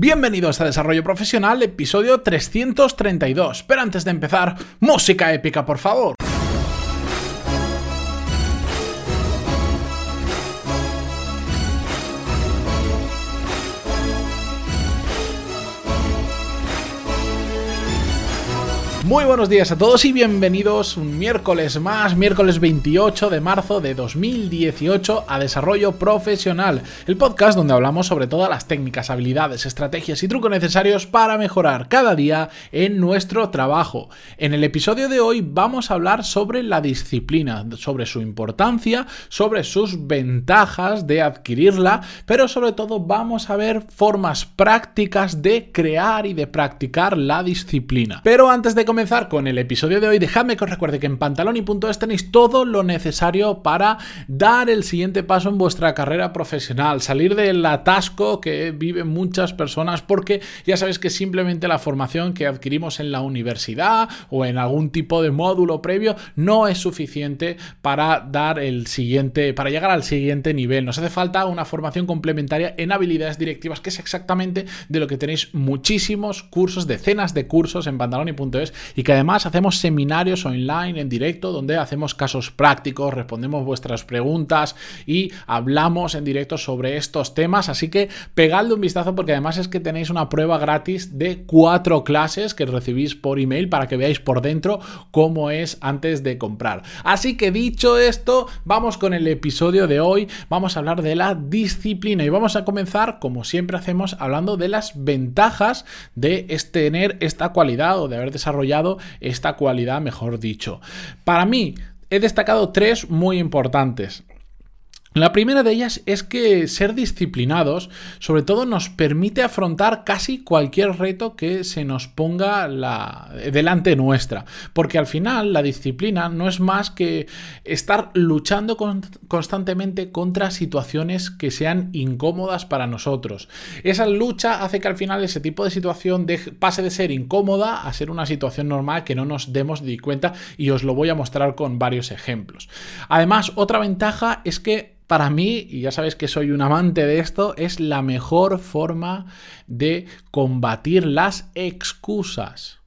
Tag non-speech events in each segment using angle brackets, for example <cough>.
Bienvenidos a Desarrollo Profesional, episodio 332. Pero antes de empezar, música épica, por favor. Muy buenos días a todos y bienvenidos un miércoles más, miércoles 28 de marzo de 2018 a Desarrollo Profesional, el podcast donde hablamos sobre todas las técnicas, habilidades, estrategias y trucos necesarios para mejorar cada día en nuestro trabajo. En el episodio de hoy vamos a hablar sobre la disciplina, sobre su importancia, sobre sus ventajas de adquirirla, pero sobre todo vamos a ver formas prácticas de crear y de practicar la disciplina. Pero antes de comenzar comenzar con el episodio de hoy, dejadme que os recuerde que en pantaloni.es tenéis todo lo necesario para dar el siguiente paso en vuestra carrera profesional, salir del atasco que viven muchas personas, porque ya sabéis que simplemente la formación que adquirimos en la universidad o en algún tipo de módulo previo no es suficiente para dar el siguiente, para llegar al siguiente nivel. Nos hace falta una formación complementaria en habilidades directivas, que es exactamente de lo que tenéis muchísimos cursos, decenas de cursos en pantaloni.es y que además hacemos seminarios online en directo donde hacemos casos prácticos, respondemos vuestras preguntas y hablamos en directo sobre estos temas. Así que pegadle un vistazo porque además es que tenéis una prueba gratis de cuatro clases que recibís por email para que veáis por dentro cómo es antes de comprar. Así que dicho esto, vamos con el episodio de hoy. Vamos a hablar de la disciplina y vamos a comenzar, como siempre hacemos, hablando de las ventajas de tener esta cualidad o de haber desarrollado esta cualidad, mejor dicho. Para mí, he destacado tres muy importantes. La primera de ellas es que ser disciplinados sobre todo nos permite afrontar casi cualquier reto que se nos ponga la, delante nuestra, porque al final la disciplina no es más que estar luchando constantemente contra situaciones que sean incómodas para nosotros. Esa lucha hace que al final ese tipo de situación pase de ser incómoda a ser una situación normal que no nos demos de cuenta y os lo voy a mostrar con varios ejemplos. Además, otra ventaja es que para mí, y ya sabéis que soy un amante de esto, es la mejor forma de combatir las excusas.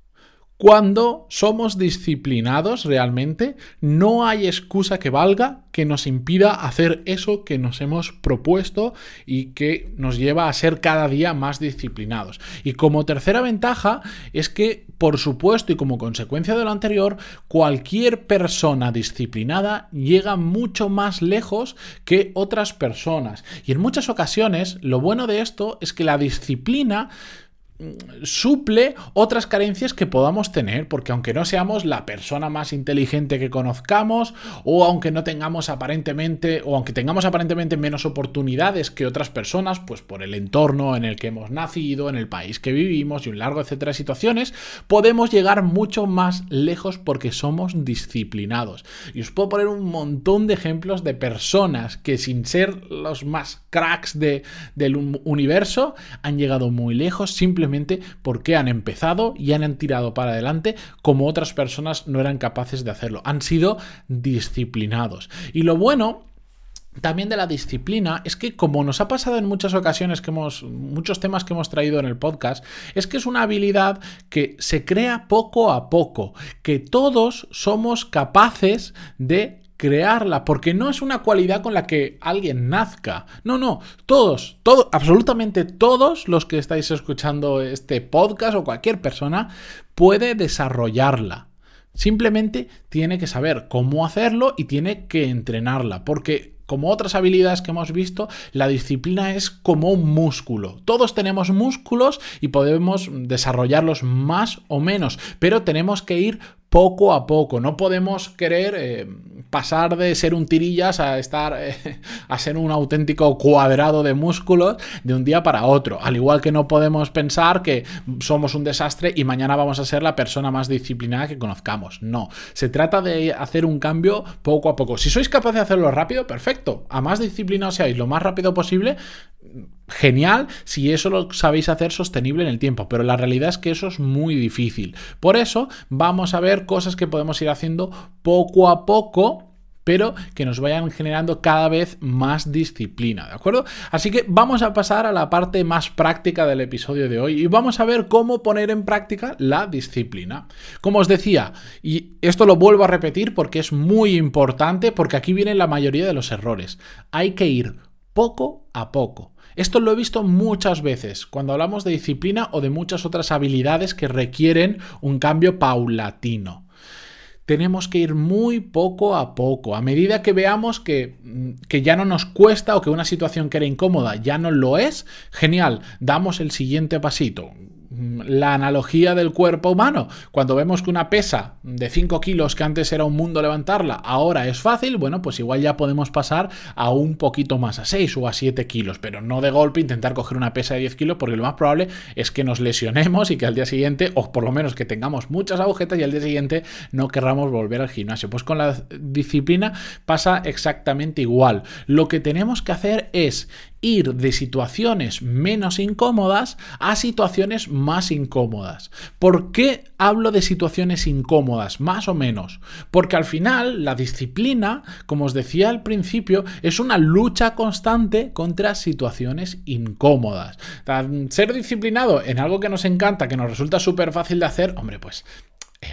Cuando somos disciplinados realmente, no hay excusa que valga que nos impida hacer eso que nos hemos propuesto y que nos lleva a ser cada día más disciplinados. Y como tercera ventaja es que, por supuesto, y como consecuencia de lo anterior, cualquier persona disciplinada llega mucho más lejos que otras personas. Y en muchas ocasiones, lo bueno de esto es que la disciplina suple otras carencias que podamos tener, porque aunque no seamos la persona más inteligente que conozcamos, o aunque no tengamos aparentemente, o aunque tengamos aparentemente menos oportunidades que otras personas, pues por el entorno en el que hemos nacido, en el país que vivimos y un largo etcétera de situaciones, podemos llegar mucho más lejos porque somos disciplinados. Y os puedo poner un montón de ejemplos de personas que sin ser los más cracks de, del universo han llegado muy lejos simplemente porque han empezado y han tirado para adelante como otras personas no eran capaces de hacerlo. Han sido disciplinados. Y lo bueno también de la disciplina es que como nos ha pasado en muchas ocasiones que hemos muchos temas que hemos traído en el podcast es que es una habilidad que se crea poco a poco que todos somos capaces de crearla, porque no es una cualidad con la que alguien nazca. No, no, todos, todos, absolutamente todos los que estáis escuchando este podcast o cualquier persona puede desarrollarla. Simplemente tiene que saber cómo hacerlo y tiene que entrenarla, porque como otras habilidades que hemos visto, la disciplina es como un músculo. Todos tenemos músculos y podemos desarrollarlos más o menos, pero tenemos que ir poco a poco. No podemos querer eh, pasar de ser un tirillas a estar eh, <laughs> a ser un auténtico cuadrado de músculos de un día para otro. Al igual que no podemos pensar que somos un desastre y mañana vamos a ser la persona más disciplinada que conozcamos. No. Se trata de hacer un cambio poco a poco. Si sois capaces de hacerlo rápido, perfecto. A más disciplinados seáis lo más rápido posible, genial si eso lo sabéis hacer sostenible en el tiempo, pero la realidad es que eso es muy difícil. Por eso vamos a ver cosas que podemos ir haciendo poco a poco pero que nos vayan generando cada vez más disciplina, ¿de acuerdo? Así que vamos a pasar a la parte más práctica del episodio de hoy y vamos a ver cómo poner en práctica la disciplina. Como os decía, y esto lo vuelvo a repetir porque es muy importante, porque aquí vienen la mayoría de los errores. Hay que ir poco a poco. Esto lo he visto muchas veces cuando hablamos de disciplina o de muchas otras habilidades que requieren un cambio paulatino tenemos que ir muy poco a poco. A medida que veamos que, mm, que, ya no nos cuesta o que una situación que era incómoda ya no lo es, genial, damos el siguiente pasito. Mm, la analogía del cuerpo humano. Cuando vemos que una pesa de 5 kilos que antes era un mundo levantarla, ahora es fácil, bueno, pues igual ya podemos pasar a un poquito más, a 6 o a 7 kilos, pero no de golpe intentar coger una pesa de 10 kilos porque lo más probable es que nos lesionemos y que al día siguiente, o por lo menos que tengamos muchas agujetas y al día siguiente no querramos volver al gimnasio. Pues con la disciplina pasa exactamente igual. Lo que tenemos que hacer es ir de situaciones menos incómodas a situaciones más incómodas. ¿Por qué hablo de situaciones incómodas? Más o menos. Porque al final la disciplina, como os decía al principio, es una lucha constante contra situaciones incómodas. Ser disciplinado en algo que nos encanta, que nos resulta súper fácil de hacer, hombre, pues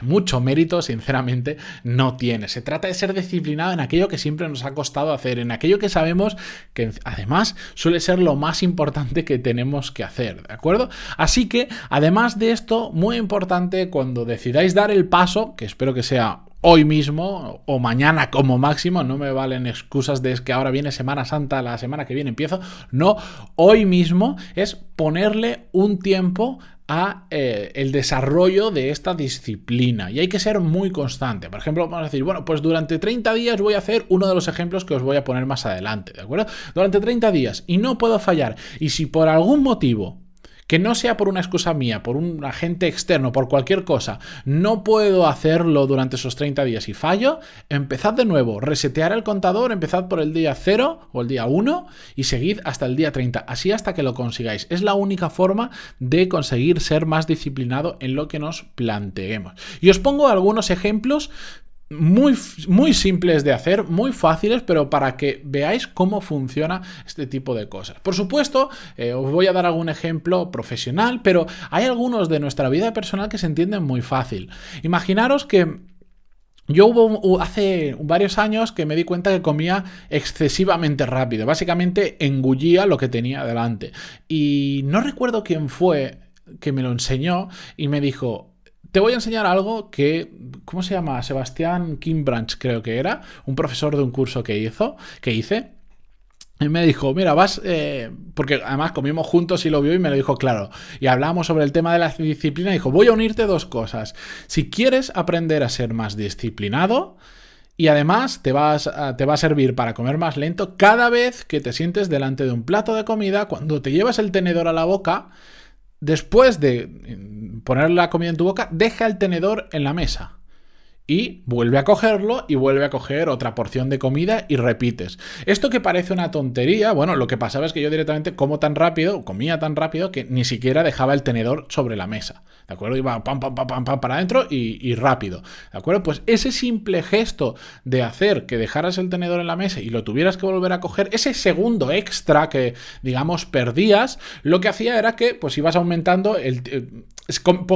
mucho mérito, sinceramente, no tiene. Se trata de ser disciplinado en aquello que siempre nos ha costado hacer, en aquello que sabemos que además suele ser lo más importante que tenemos que hacer, ¿de acuerdo? Así que, además de esto, muy importante cuando decidáis dar el paso, que espero que sea hoy mismo o mañana como máximo, no me valen excusas de que ahora viene Semana Santa, la semana que viene empiezo, no, hoy mismo es ponerle un tiempo a eh, el desarrollo de esta disciplina y hay que ser muy constante. Por ejemplo, vamos a decir, bueno, pues durante 30 días voy a hacer uno de los ejemplos que os voy a poner más adelante, ¿de acuerdo? Durante 30 días y no puedo fallar. Y si por algún motivo que no sea por una excusa mía, por un agente externo, por cualquier cosa, no puedo hacerlo durante esos 30 días y fallo, empezad de nuevo, resetear el contador, empezad por el día 0 o el día 1 y seguid hasta el día 30, así hasta que lo consigáis. Es la única forma de conseguir ser más disciplinado en lo que nos planteemos. Y os pongo algunos ejemplos muy, muy simples de hacer, muy fáciles, pero para que veáis cómo funciona este tipo de cosas. Por supuesto, eh, os voy a dar algún ejemplo profesional, pero hay algunos de nuestra vida personal que se entienden muy fácil. Imaginaros que yo hubo hace varios años que me di cuenta que comía excesivamente rápido. Básicamente engullía lo que tenía delante. Y no recuerdo quién fue que me lo enseñó y me dijo, te voy a enseñar algo que, ¿cómo se llama? Sebastián Kimbranch creo que era, un profesor de un curso que hizo, que hice. Y me dijo, mira, vas, eh", porque además comimos juntos y lo vio y me lo dijo claro. Y hablamos sobre el tema de la disciplina. dijo, voy a unirte dos cosas. Si quieres aprender a ser más disciplinado, y además te, vas te, va a servir para comer más lento cada vez que te sientes delante de un plato de comida, cuando te llevas el tenedor a la boca, Después de poner la comida en tu boca, deja el tenedor en la mesa y vuelve a cogerlo y vuelve a coger otra porción de comida y repites. Esto que parece una tontería, bueno, lo que pasaba es que yo directamente como tan rápido, comía tan rápido que ni siquiera dejaba el tenedor sobre la mesa. ¿De acuerdo? Iba pam, pam, pam, pam, pam para adentro y, rápido. ¿De acuerdo? Pues ese simple gesto de hacer que dejaras el tenedor en la mesa y lo tuvieras que volver a coger, ese segundo extra que, digamos, perdías, lo que hacía era que, pues ibas aumentando el, eh,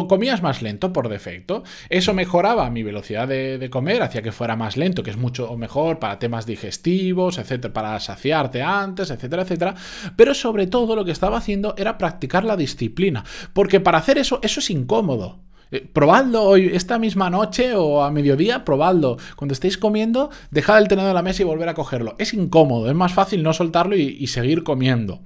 comías más lento por defecto. Eso mejoraba mi velocidad de, comer, hacía que fuera más lento, que es mucho mejor para temas digestivos, etcétera, para saciarte antes, etcétera, etcétera. Pero sobre todo lo que estaba haciendo era practicar la disciplina. Porque para hacer eso, eso es incómodo. Eh, probadlo hoy, esta misma noche o a mediodía, probadlo. Cuando estéis comiendo, dejad el tenedor en la mesa y volver a cogerlo. Es incómodo, es más fácil no soltarlo y seguir comiendo.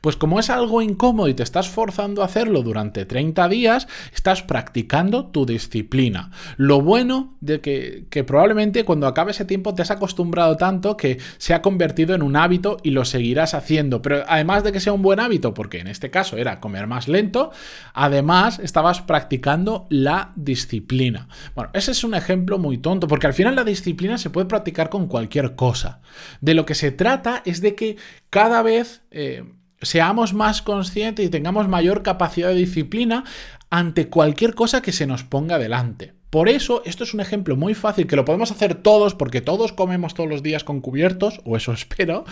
Pues como es algo incómodo y te estás forzando a hacerlo durante 30 días, estás practicando tu disciplina. Lo bueno de que, que probablemente cuando acabe ese tiempo te has acostumbrado tanto que se ha convertido en un hábito y lo seguirás haciendo. Pero además de que sea un buen hábito, porque en este caso era comer más lento, además estabas practicando la disciplina. Bueno, ese es un ejemplo muy tonto, porque al final la disciplina se puede practicar con cualquier cosa. De lo que se trata es de que cada vez... Eh, seamos más conscientes y tengamos mayor capacidad de disciplina ante cualquier cosa que se nos ponga delante. Por eso, esto es un ejemplo muy fácil que lo podemos hacer todos, porque todos comemos todos los días con cubiertos, o eso <laughs> espero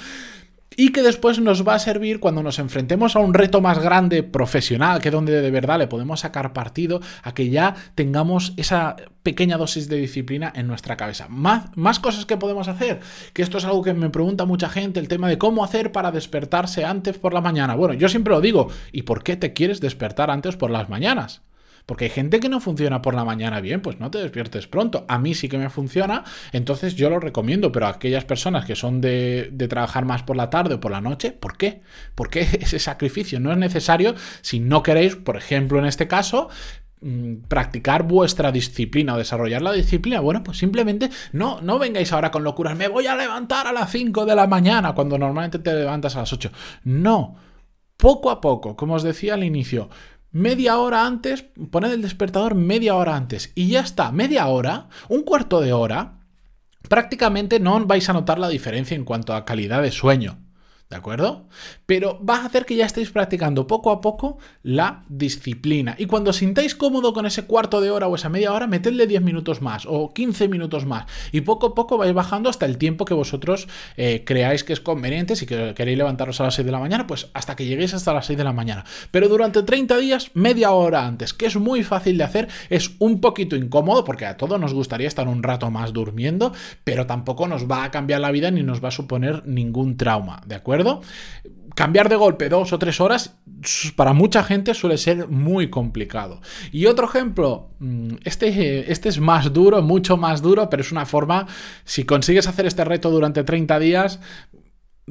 y que después nos va a servir cuando nos enfrentemos a un reto más grande profesional, que donde de verdad le podemos sacar partido, a que ya tengamos esa pequeña dosis de disciplina en nuestra cabeza. Más, más cosas que podemos hacer, que esto es algo que me pregunta mucha gente, el tema de cómo hacer para despertarse antes por la mañana. Bueno, yo siempre lo digo, ¿y por qué te quieres despertar antes por las mañanas? Porque hay gente que no funciona por la mañana bien, pues no te despiertes pronto. A mí sí que me funciona, entonces yo lo recomiendo, pero a aquellas personas que son de, trabajar más por la tarde o por la noche, ¿por qué? ¿Por qué <laughs> ese sacrificio? No es necesario si no queréis, por ejemplo, en este caso, mm, practicar vuestra disciplina o desarrollar la disciplina, bueno, pues simplemente no, no vengáis ahora con locuras, me voy a levantar a las 5 de la mañana cuando normalmente te levantas a las 8. No, poco a poco, como os decía al inicio, media hora antes, poned el despertador media hora antes y ya está, media hora, un cuarto de hora, prácticamente no vais a notar la diferencia en cuanto a calidad de sueño. ¿De acuerdo? Pero va a hacer que ya estéis practicando poco a poco la disciplina. Y cuando sintáis cómodo con ese cuarto de hora o esa media hora, metedle 10 minutos más o 15 minutos más. Y poco a poco vais bajando hasta el tiempo que vosotros eh, creáis que es conveniente. Si queréis levantaros a las 6 de la mañana, pues hasta que lleguéis hasta las 6 de la mañana. Pero durante 30 días, media hora antes, que es muy fácil de hacer, es un poquito incómodo porque a todos nos gustaría estar un rato más durmiendo, pero tampoco nos va a cambiar la vida ni nos va a suponer ningún trauma. ¿De acuerdo? Cambiar de golpe dos o tres horas para mucha gente suele ser muy complicado. Y otro ejemplo, mm, este, este es más duro, mucho más duro, pero es una forma, si consigues hacer este reto durante 30 días,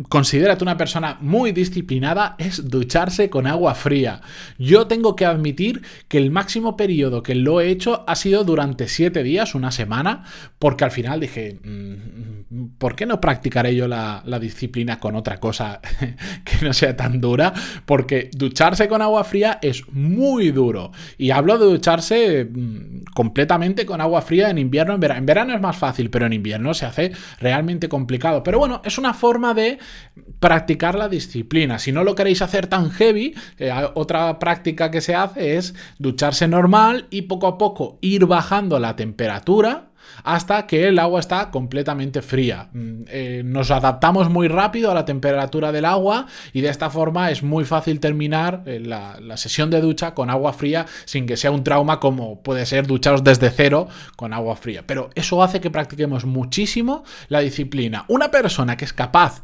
considérate una persona muy disciplinada es ducharse con agua fría. Yo tengo que admitir que el máximo periodo que lo he hecho ha sido durante siete días, una semana, porque al final dije, mm, ¿por qué no practicaré yo la, disciplina con otra cosa <laughs> que no sea tan dura? Porque ducharse con agua fría es muy duro. Y hablo de ducharse mm, completamente con agua fría en invierno, en verano. En verano es más fácil, pero en invierno se hace realmente complicado. Pero bueno, es una forma de practicar la disciplina. Si no lo queréis hacer tan heavy, eh, otra práctica que se hace es ducharse normal y poco a poco ir bajando la temperatura hasta que el agua está completamente fría. Mm, eh, nos adaptamos muy rápido a la temperatura del agua y de esta forma es muy fácil terminar eh, la, sesión de ducha con agua fría sin que sea un trauma como puede ser ducharos desde cero con agua fría. Pero eso hace que practiquemos muchísimo la disciplina. Una persona que es capaz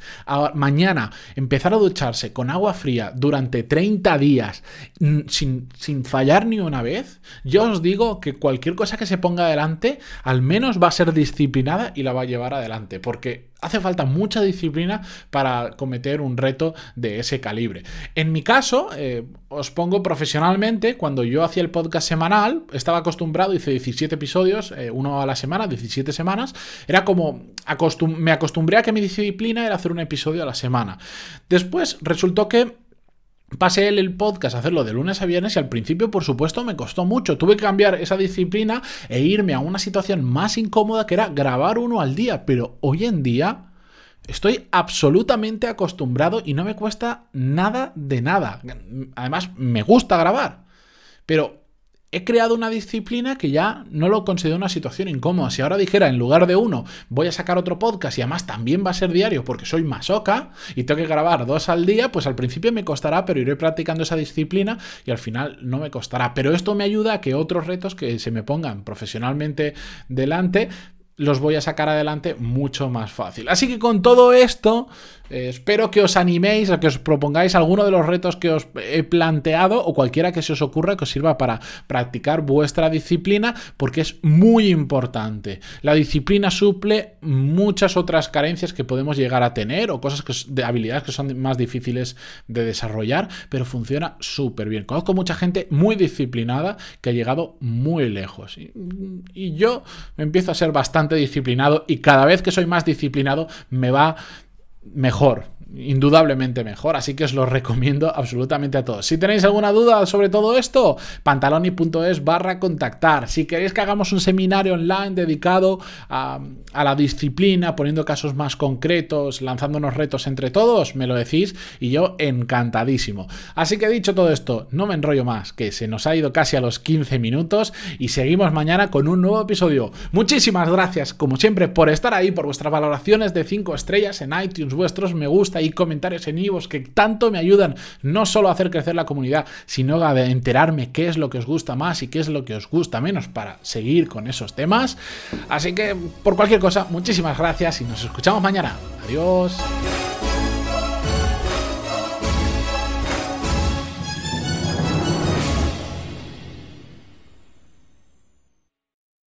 mañana empezar a ducharse con agua fría durante 30 días mm, sin, sin fallar ni una vez, yo os digo que cualquier cosa que se ponga adelante, al menos va a ser disciplinada y la va a llevar adelante, porque hace falta mucha disciplina para cometer un reto de ese calibre. En mi caso, eh, os pongo profesionalmente, cuando yo hacía el podcast semanal, estaba acostumbrado, hice 17 episodios, eh, uno a la semana, 17 semanas, era como, me acostumbré a que mi disciplina era hacer un episodio a la semana. Después resultó que pasé el podcast a hacerlo de lunes a viernes y al principio, por supuesto, me costó mucho. Tuve que cambiar esa disciplina e irme a una situación más incómoda que era grabar uno al día. Pero hoy en día estoy absolutamente acostumbrado y no me cuesta nada de nada. Además, me gusta grabar. Pero he creado una disciplina que ya no lo considero una situación incómoda. Si ahora dijera, en lugar de uno, voy a sacar otro podcast y además también va a ser diario porque soy masoca y tengo que grabar dos al día, pues al principio me costará, pero iré practicando esa disciplina y al final no me costará. Pero esto me ayuda a que otros retos que se me pongan profesionalmente delante, los voy a sacar adelante mucho más fácil. Así que con todo esto, eh, espero que os animéis a que os propongáis alguno de los retos que os he planteado o cualquiera que se os ocurra que os sirva para practicar vuestra disciplina porque es muy importante. La disciplina suple muchas otras carencias que podemos llegar a tener o cosas de habilidades que son más difíciles de desarrollar, pero funciona súper bien. Conozco mucha gente muy disciplinada que ha llegado muy lejos y, y yo empiezo a ser bastante disciplinado y cada vez que soy más disciplinado me va mejor. Indudablemente mejor, así que os lo recomiendo absolutamente a todos. Si tenéis alguna duda sobre todo esto, pantaloni.es barra contactar. Si queréis que hagamos un seminario online dedicado a, a la disciplina, poniendo casos más concretos, lanzándonos retos entre todos, me lo decís y yo encantadísimo. Así que dicho todo esto, no me enrollo más, que se nos ha ido casi a los 15 minutos y seguimos mañana con un nuevo episodio. Muchísimas gracias, como siempre, por estar ahí, por vuestras valoraciones de 5 estrellas en iTunes, vuestros me gusta y comentarios en iVoox que tanto me ayudan no solo a hacer crecer la comunidad, sino a enterarme qué es lo que os gusta más y qué es lo que os gusta menos para seguir con esos temas. Así que, por cualquier cosa, muchísimas gracias y nos escuchamos mañana. Adiós.